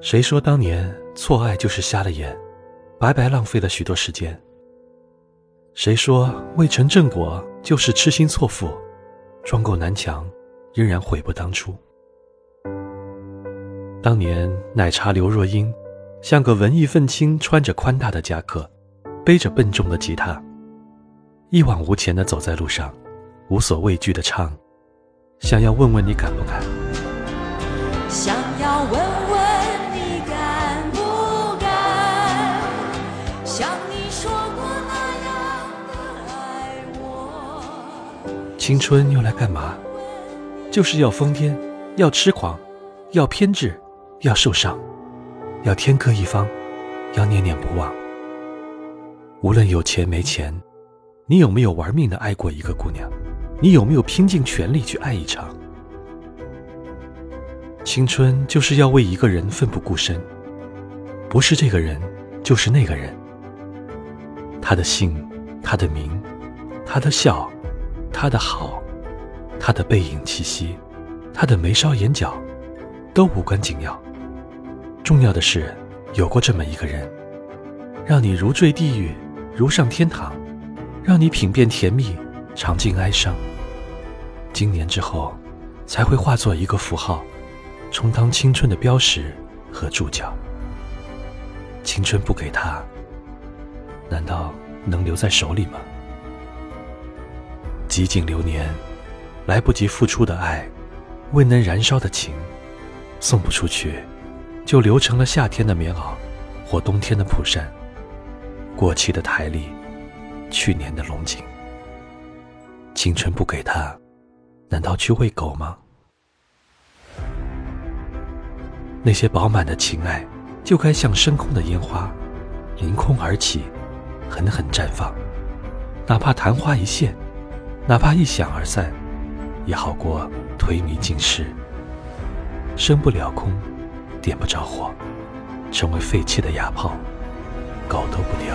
谁说当年错爱就是瞎了眼，白白浪费了许多时间？谁说未成正果就是痴心错付，撞过南墙，仍然悔不当初？当年奶茶刘若英，像个文艺愤青，穿着宽大的夹克，背着笨重的吉他，一往无前的走在路上，无所畏惧的唱，想要问问你敢不敢？想要问问青春用来干嘛？就是要疯癫，要痴狂，要偏执，要受伤，要天各一方，要念念不忘。无论有钱没钱，你有没有玩命的爱过一个姑娘？你有没有拼尽全力去爱一场？青春就是要为一个人奋不顾身，不是这个人，就是那个人。他的姓，他的名，他的笑，他的好，他的背影气息，他的眉梢眼角，都无关紧要。重要的是，有过这么一个人，让你如坠地狱，如上天堂，让你品遍甜蜜，尝尽哀伤。经年之后，才会化作一个符号。充当青春的标识和注脚。青春不给他，难道能留在手里吗？几经流年，来不及付出的爱，未能燃烧的情，送不出去，就留成了夏天的棉袄，或冬天的蒲扇，过期的台历，去年的龙井。青春不给他，难道去喂狗吗？那些饱满的情爱，就该像升空的烟花，凌空而起，狠狠绽放。哪怕昙花一现，哪怕一响而散，也好过颓靡尽失。升不了空，点不着火，成为废弃的哑炮，狗都不掉。